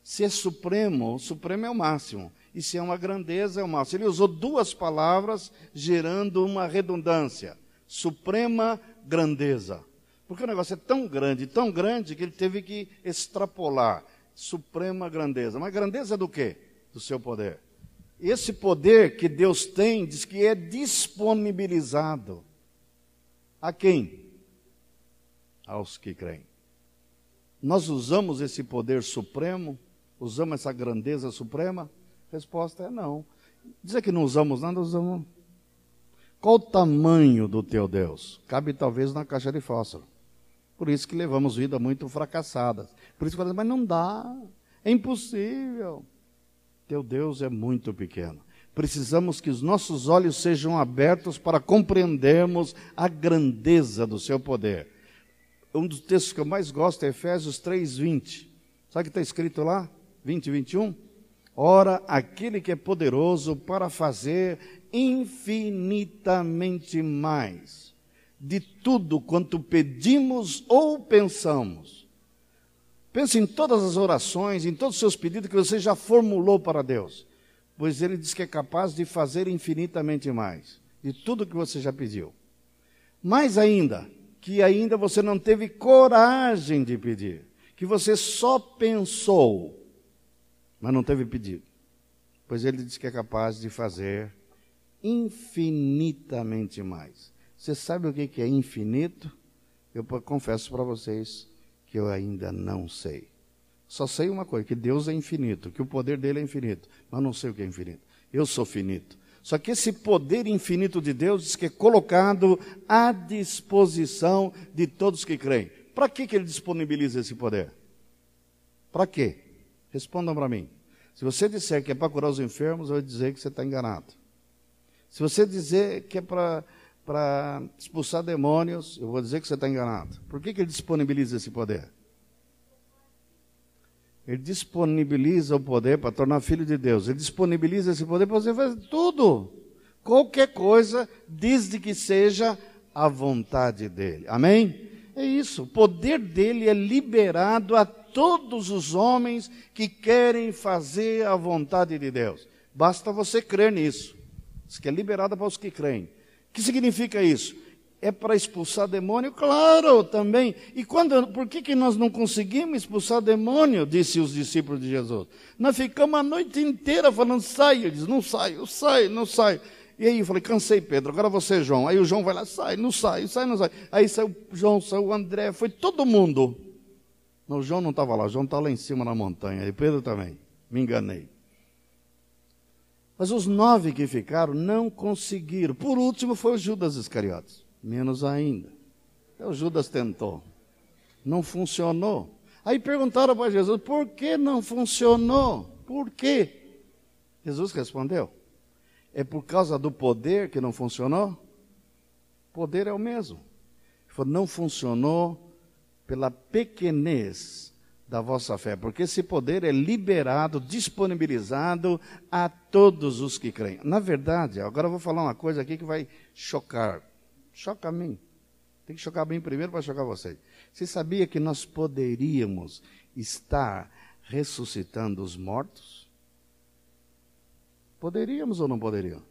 Se é supremo, supremo é o máximo. E se é uma grandeza, é o máximo. Ele usou duas palavras gerando uma redundância. Suprema grandeza. Porque o negócio é tão grande, tão grande, que ele teve que extrapolar. Suprema grandeza. Mas grandeza do quê? Do seu poder. Esse poder que Deus tem, diz que é disponibilizado. A quem? Aos que creem. Nós usamos esse poder supremo? Usamos essa grandeza suprema? Resposta é não. Dizer que não usamos nada, usamos. Qual o tamanho do teu Deus? Cabe talvez na caixa de fósforo. Por isso que levamos vida muito fracassadas. Por isso que falamos, mas não dá, é impossível. Teu Deus é muito pequeno. Precisamos que os nossos olhos sejam abertos para compreendermos a grandeza do seu poder. Um dos textos que eu mais gosto é Efésios 3:20. Sabe o que está escrito lá? 20 e 21? Ora, aquele que é poderoso para fazer infinitamente mais de tudo quanto pedimos ou pensamos Pense em todas as orações, em todos os seus pedidos que você já formulou para Deus, pois Ele diz que é capaz de fazer infinitamente mais de tudo que você já pediu. Mais ainda, que ainda você não teve coragem de pedir, que você só pensou, mas não teve pedido, pois Ele diz que é capaz de fazer infinitamente mais. Você sabe o que é infinito? Eu confesso para vocês que eu ainda não sei. Só sei uma coisa, que Deus é infinito, que o poder dele é infinito, mas não sei o que é infinito. Eu sou finito. Só que esse poder infinito de Deus diz que é colocado à disposição de todos que creem. Para que, que ele disponibiliza esse poder? Para quê? Respondam para mim. Se você disser que é para curar os enfermos, eu vou dizer que você está enganado. Se você dizer que é para expulsar demônios, eu vou dizer que você está enganado. Por que, que ele disponibiliza esse poder? Ele disponibiliza o poder para tornar filho de Deus. Ele disponibiliza esse poder para você fazer tudo. Qualquer coisa, desde que seja a vontade dele. Amém? É isso. O poder dele é liberado a todos os homens que querem fazer a vontade de Deus. Basta você crer nisso. Diz que é liberado para os que creem que significa isso? É para expulsar demônio? Claro, também. E quando, por que, que nós não conseguimos expulsar demônio? Disse os discípulos de Jesus. Nós ficamos a noite inteira falando, sai. Ele diz, não sai, eu saio, não sai. E aí eu falei, cansei, Pedro, agora você, João. Aí o João vai lá, sai, não sai, sai, não sai. Aí saiu o João, saiu o André, foi todo mundo. Não, o João não estava lá, o João está lá em cima na montanha. E Pedro também. Me enganei. Mas os nove que ficaram não conseguiram. Por último foi o Judas Iscariotes. Menos ainda. Então, Judas tentou. Não funcionou. Aí perguntaram para Jesus: por que não funcionou? Por quê? Jesus respondeu: é por causa do poder que não funcionou? Poder é o mesmo. Ele falou: não funcionou pela pequenez da vossa fé, porque esse poder é liberado, disponibilizado a todos os que creem. Na verdade, agora eu vou falar uma coisa aqui que vai chocar. Choca a mim. Tem que chocar a mim primeiro para chocar você. Você sabia que nós poderíamos estar ressuscitando os mortos? Poderíamos ou não poderíamos?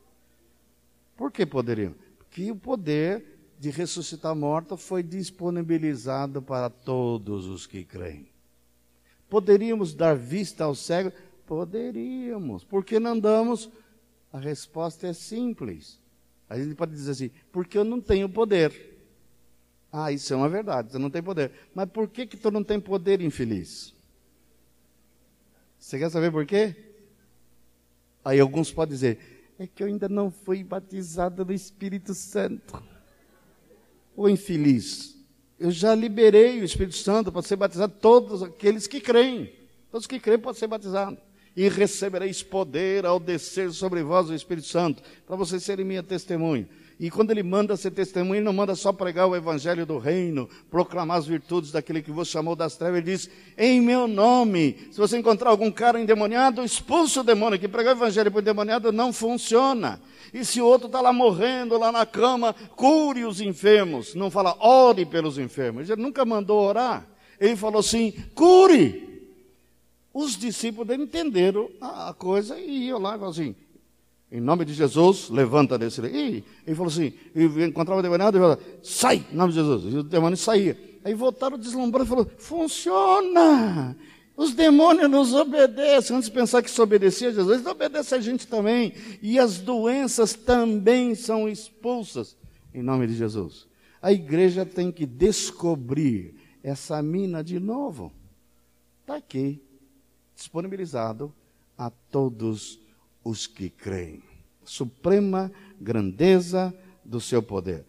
Por que poderíamos? Porque o poder de ressuscitar morto foi disponibilizado para todos os que creem. Poderíamos dar vista ao cego? Poderíamos. Por que não damos? A resposta é simples. A gente pode dizer assim, porque eu não tenho poder. Ah, isso é uma verdade, você não tem poder. Mas por que, que tu não tem poder, infeliz? Você quer saber por quê? Aí alguns podem dizer, é que eu ainda não fui batizado no Espírito Santo. o infeliz? Eu já liberei o Espírito Santo para ser batizado todos aqueles que creem. Todos que creem podem ser batizados. E recebereis poder ao descer sobre vós o Espírito Santo, para vocês serem minha testemunha. E quando ele manda ser testemunha, ele não manda só pregar o evangelho do reino, proclamar as virtudes daquele que vos chamou das trevas. Ele diz: em meu nome. Se você encontrar algum cara endemoniado, expulsa o demônio. Que pregar o evangelho para o endemoniado não funciona. E se o outro está lá morrendo, lá na cama, cure os enfermos. Não fala, ore pelos enfermos. Ele nunca mandou orar. Ele falou assim: cure. Os discípulos entenderam a coisa e iam lá e falaram assim: em nome de Jesus, levanta desse. E ele falou assim: encontrava o demônio e falou: sai, em nome de Jesus. E o demônio saía. Aí voltaram deslumbrados e falou: funciona. Os demônios nos obedecem. Antes de pensar que se obedecia a Jesus, eles obedecem a gente também. E as doenças também são expulsas em nome de Jesus. A igreja tem que descobrir essa mina de novo. Está aqui, disponibilizado a todos os que creem. Suprema grandeza do seu poder.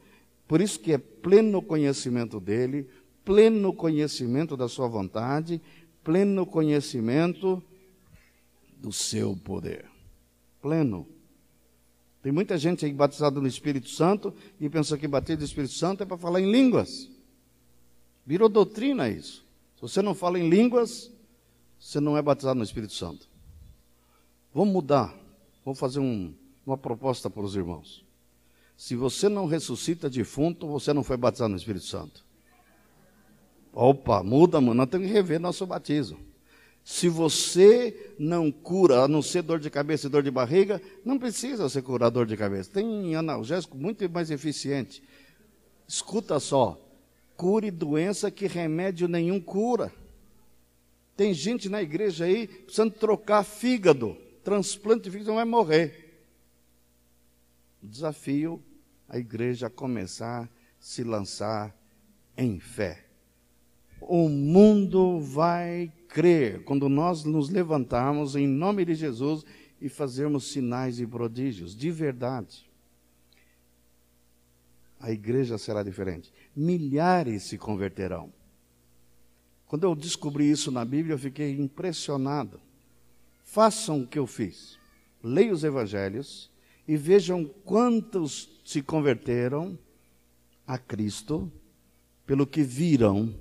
Por isso que é pleno conhecimento dele, pleno conhecimento da sua vontade, pleno conhecimento do seu poder. Pleno. Tem muita gente aí batizada no Espírito Santo e pensa que bater do Espírito Santo é para falar em línguas. Virou doutrina isso. Se você não fala em línguas, você não é batizado no Espírito Santo. Vamos mudar. Vou fazer um, uma proposta para os irmãos. Se você não ressuscita defunto, você não foi batizado no Espírito Santo. Opa, muda, mano. Nós temos que rever nosso batismo. Se você não cura, a não ser dor de cabeça e dor de barriga, não precisa ser curador de cabeça. Tem analgésico muito mais eficiente. Escuta só. Cure doença que remédio nenhum cura. Tem gente na igreja aí precisando trocar fígado transplante de fígado não vai morrer. Desafio a igreja a começar a se lançar em fé. O mundo vai crer quando nós nos levantarmos em nome de Jesus e fazermos sinais e prodígios, de verdade. A igreja será diferente. Milhares se converterão. Quando eu descobri isso na Bíblia, eu fiquei impressionado. Façam o que eu fiz. Leiam os evangelhos e vejam quantos se converteram a Cristo pelo que viram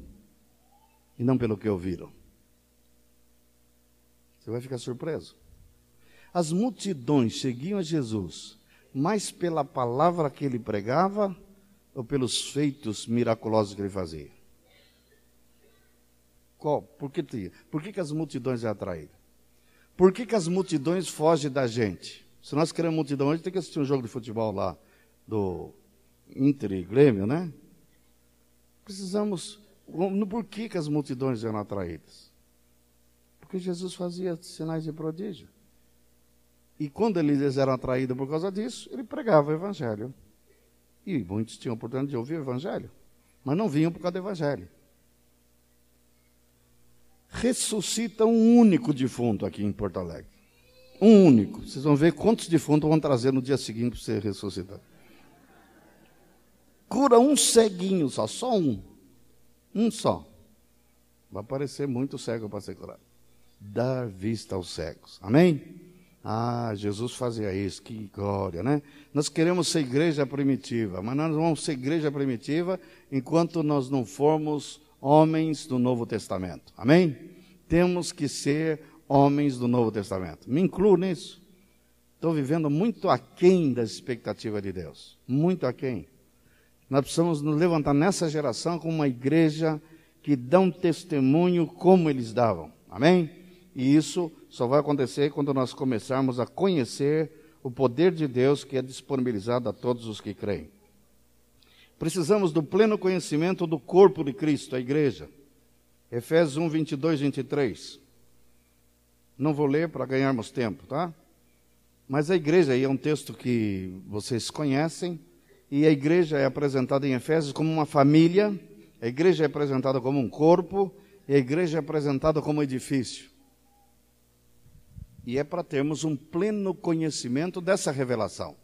e não pelo que ouviram. Você vai ficar surpreso. As multidões seguiam a Jesus mais pela palavra que ele pregava ou pelos feitos miraculosos que ele fazia? Qual? Por que, por que, que as multidões é atraídas? Por que, que as multidões fogem da gente? Se nós queremos multidão hoje, tem que assistir um jogo de futebol lá do Inter e Grêmio, né? Precisamos. Por que, que as multidões eram atraídas? Porque Jesus fazia sinais de prodígio. E quando eles eram atraídos por causa disso, ele pregava o Evangelho. E muitos tinham a oportunidade de ouvir o Evangelho, mas não vinham por causa do Evangelho ressuscita um único defunto aqui em Porto Alegre. Um único. Vocês vão ver quantos defuntos vão trazer no dia seguinte para ser ressuscitado. Cura um ceguinho só, só um. Um só. Vai aparecer muito cego para ser curado. Dar vista aos cegos. Amém? Ah, Jesus fazia isso, que glória, né? Nós queremos ser igreja primitiva, mas nós não vamos ser igreja primitiva enquanto nós não formos homens do Novo Testamento. Amém? Temos que ser homens do Novo Testamento. Me incluo nisso. Estou vivendo muito aquém da expectativa de Deus. Muito aquém. Nós precisamos nos levantar nessa geração como uma igreja que dá um testemunho como eles davam. Amém? E isso só vai acontecer quando nós começarmos a conhecer o poder de Deus que é disponibilizado a todos os que creem. Precisamos do pleno conhecimento do corpo de Cristo, a igreja. Efésios 1, 22, 23. Não vou ler para ganharmos tempo, tá? Mas a igreja aí é um texto que vocês conhecem, e a igreja é apresentada em Efésios como uma família, a igreja é apresentada como um corpo, e a igreja é apresentada como um edifício. E é para termos um pleno conhecimento dessa revelação.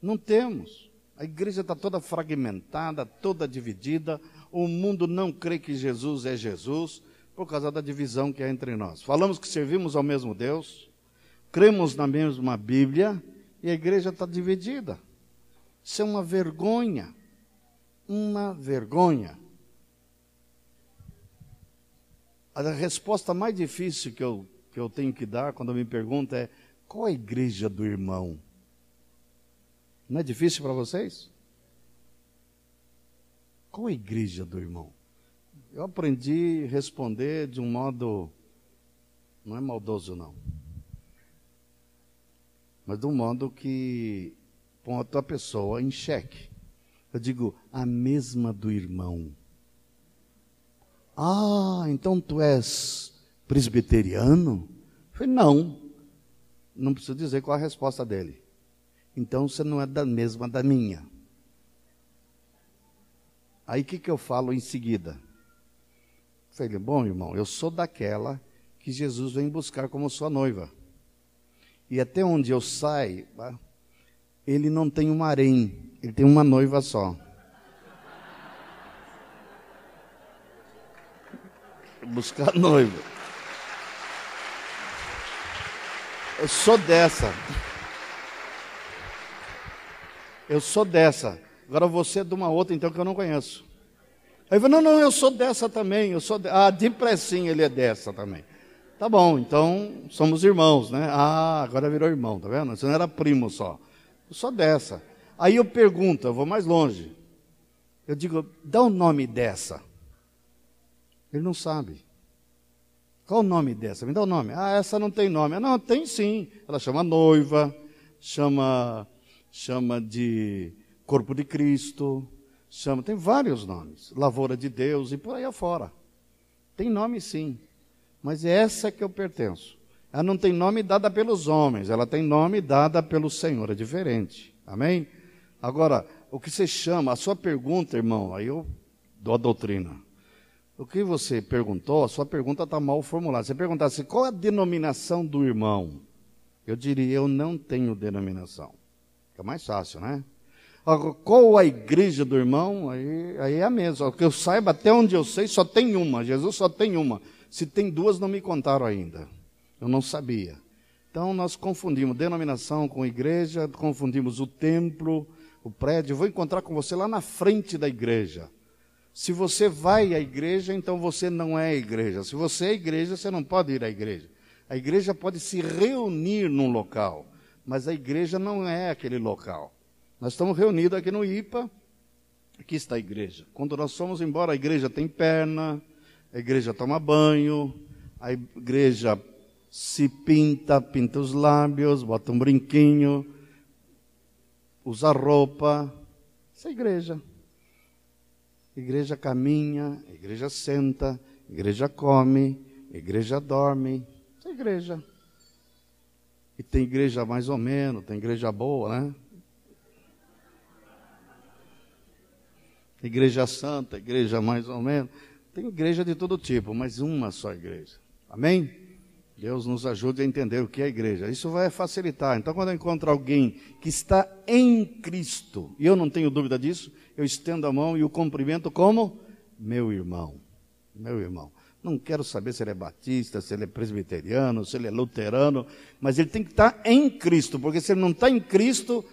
Não temos. A igreja está toda fragmentada, toda dividida. O mundo não crê que Jesus é Jesus por causa da divisão que há entre nós. Falamos que servimos ao mesmo Deus, cremos na mesma Bíblia e a igreja está dividida. Isso é uma vergonha. Uma vergonha. A resposta mais difícil que eu, que eu tenho que dar quando me perguntam é: qual a igreja do irmão? Não é difícil para vocês? Qual a igreja do irmão? Eu aprendi a responder de um modo, não é maldoso não, mas de um modo que põe a pessoa em xeque. Eu digo, a mesma do irmão. Ah, então tu és presbiteriano? Eu falei, não. Não preciso dizer qual a resposta dele. Então você não é da mesma da minha. Aí o que, que eu falo em seguida? Falei, bom irmão, eu sou daquela que Jesus vem buscar como sua noiva. E até onde eu saio, ele não tem um harém, ele tem uma noiva só. Buscar noiva. Eu sou dessa. Eu sou dessa. Agora você é de uma outra, então, que eu não conheço. Aí eu falei, não, não, eu sou dessa também. Eu sou de... Ah, de pressim ele é dessa também. Tá bom, então somos irmãos, né? Ah, agora virou irmão, tá vendo? Você não era primo só. Eu sou dessa. Aí eu pergunto, eu vou mais longe. Eu digo, dá o nome dessa. Ele não sabe. Qual o nome dessa? Me dá o nome. Ah, essa não tem nome. Não, tem sim. Ela chama noiva, chama chama de corpo de Cristo, chama, tem vários nomes, lavoura de Deus e por aí afora. Tem nome sim, mas é essa que eu pertenço. Ela não tem nome dada pelos homens, ela tem nome dada pelo Senhor, é diferente. Amém? Agora, o que você chama, a sua pergunta, irmão, aí eu dou a doutrina. O que você perguntou, a sua pergunta está mal formulada. Você perguntasse qual é a denominação do irmão? Eu diria, eu não tenho denominação. É mais fácil, né? Qual a igreja do irmão? Aí, aí é a mesma. Que eu saiba, até onde eu sei, só tem uma. Jesus só tem uma. Se tem duas, não me contaram ainda. Eu não sabia. Então nós confundimos denominação com igreja, confundimos o templo, o prédio. Eu vou encontrar com você lá na frente da igreja. Se você vai à igreja, então você não é igreja. Se você é igreja, você não pode ir à igreja. A igreja pode se reunir num local mas a igreja não é aquele local. Nós estamos reunidos aqui no IPA, aqui está a igreja. Quando nós somos embora, a igreja tem perna, a igreja toma banho, a igreja se pinta, pinta os lábios, bota um brinquinho, usa roupa. Essa é igreja. A igreja caminha, a igreja senta, a igreja come, a igreja dorme. Essa é igreja. E tem igreja mais ou menos, tem igreja boa, né? Igreja santa, igreja mais ou menos. Tem igreja de todo tipo, mas uma só igreja. Amém? Deus nos ajude a entender o que é igreja. Isso vai facilitar. Então, quando eu encontro alguém que está em Cristo, e eu não tenho dúvida disso, eu estendo a mão e o cumprimento como meu irmão. Meu irmão. Não quero saber se ele é batista, se ele é presbiteriano, se ele é luterano, mas ele tem que estar em Cristo, porque se ele não está em Cristo,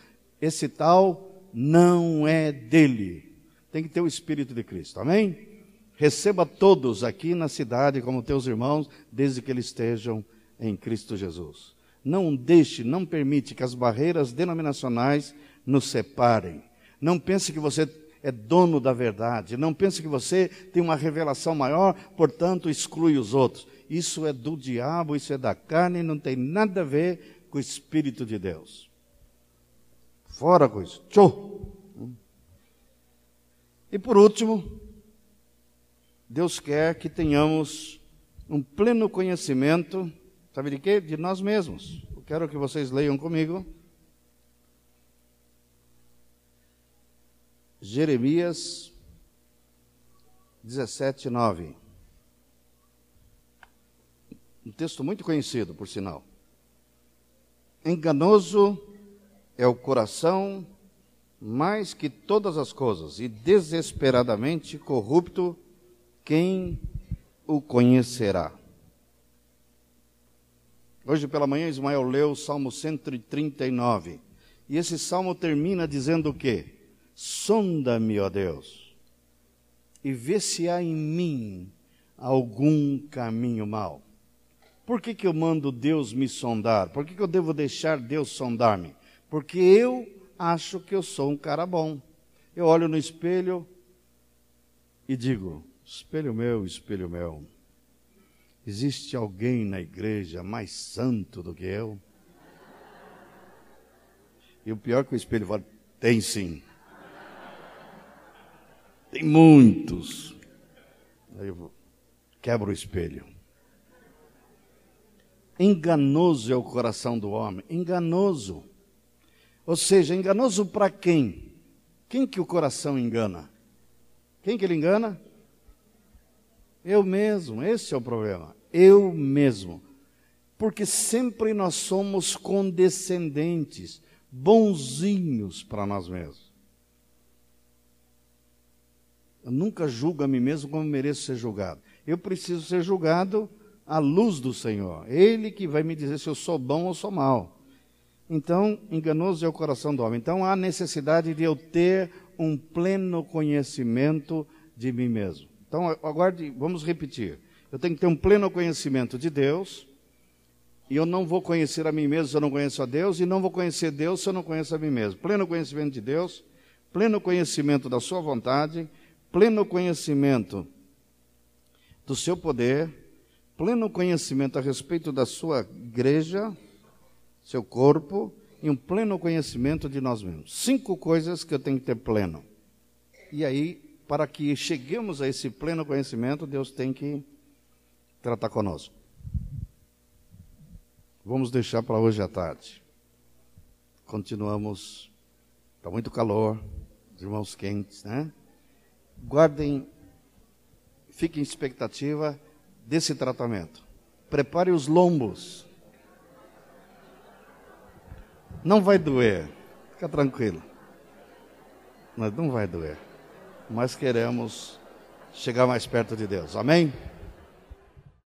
esse tal não é dele. Tem que ter o Espírito de Cristo, amém? Receba todos aqui na cidade como teus irmãos, desde que eles estejam em Cristo Jesus. Não deixe, não permite que as barreiras denominacionais nos separem. Não pense que você é dono da verdade. Não pense que você tem uma revelação maior, portanto exclui os outros. Isso é do diabo, isso é da carne, não tem nada a ver com o Espírito de Deus. Fora com isso. Tchau! E por último, Deus quer que tenhamos um pleno conhecimento, sabe de quê? De nós mesmos. Eu quero que vocês leiam comigo Jeremias 17, 9. Um texto muito conhecido, por sinal. Enganoso é o coração mais que todas as coisas, e desesperadamente corrupto, quem o conhecerá? Hoje pela manhã Ismael leu o Salmo 139. E esse salmo termina dizendo o quê? Sonda-me, ó Deus, e vê se há em mim algum caminho mau. Por que, que eu mando Deus me sondar? Por que, que eu devo deixar Deus sondar-me? Porque eu acho que eu sou um cara bom. Eu olho no espelho e digo: espelho meu, espelho meu, existe alguém na igreja mais santo do que eu? E o pior é que o espelho fala: tem sim. Tem muitos. Aí eu quebro o espelho. Enganoso é o coração do homem, enganoso. Ou seja, enganoso para quem? Quem que o coração engana? Quem que ele engana? Eu mesmo, esse é o problema. Eu mesmo. Porque sempre nós somos condescendentes, bonzinhos para nós mesmos. Eu nunca julgo a mim mesmo como mereço ser julgado. Eu preciso ser julgado à luz do Senhor. Ele que vai me dizer se eu sou bom ou sou mal. Então, enganoso é o coração do homem. Então, há necessidade de eu ter um pleno conhecimento de mim mesmo. Então, aguarde, vamos repetir. Eu tenho que ter um pleno conhecimento de Deus, e eu não vou conhecer a mim mesmo se eu não conheço a Deus, e não vou conhecer Deus se eu não conheço a mim mesmo. Pleno conhecimento de Deus, pleno conhecimento da Sua vontade, pleno conhecimento do seu poder, pleno conhecimento a respeito da sua igreja, seu corpo, e um pleno conhecimento de nós mesmos. Cinco coisas que eu tenho que ter pleno. E aí, para que cheguemos a esse pleno conhecimento, Deus tem que tratar conosco. Vamos deixar para hoje à tarde. Continuamos. Está muito calor, os irmãos quentes, né? Guardem, fiquem em expectativa desse tratamento. Prepare os lombos. Não vai doer, fica tranquilo. Mas não vai doer. Mas queremos chegar mais perto de Deus. Amém?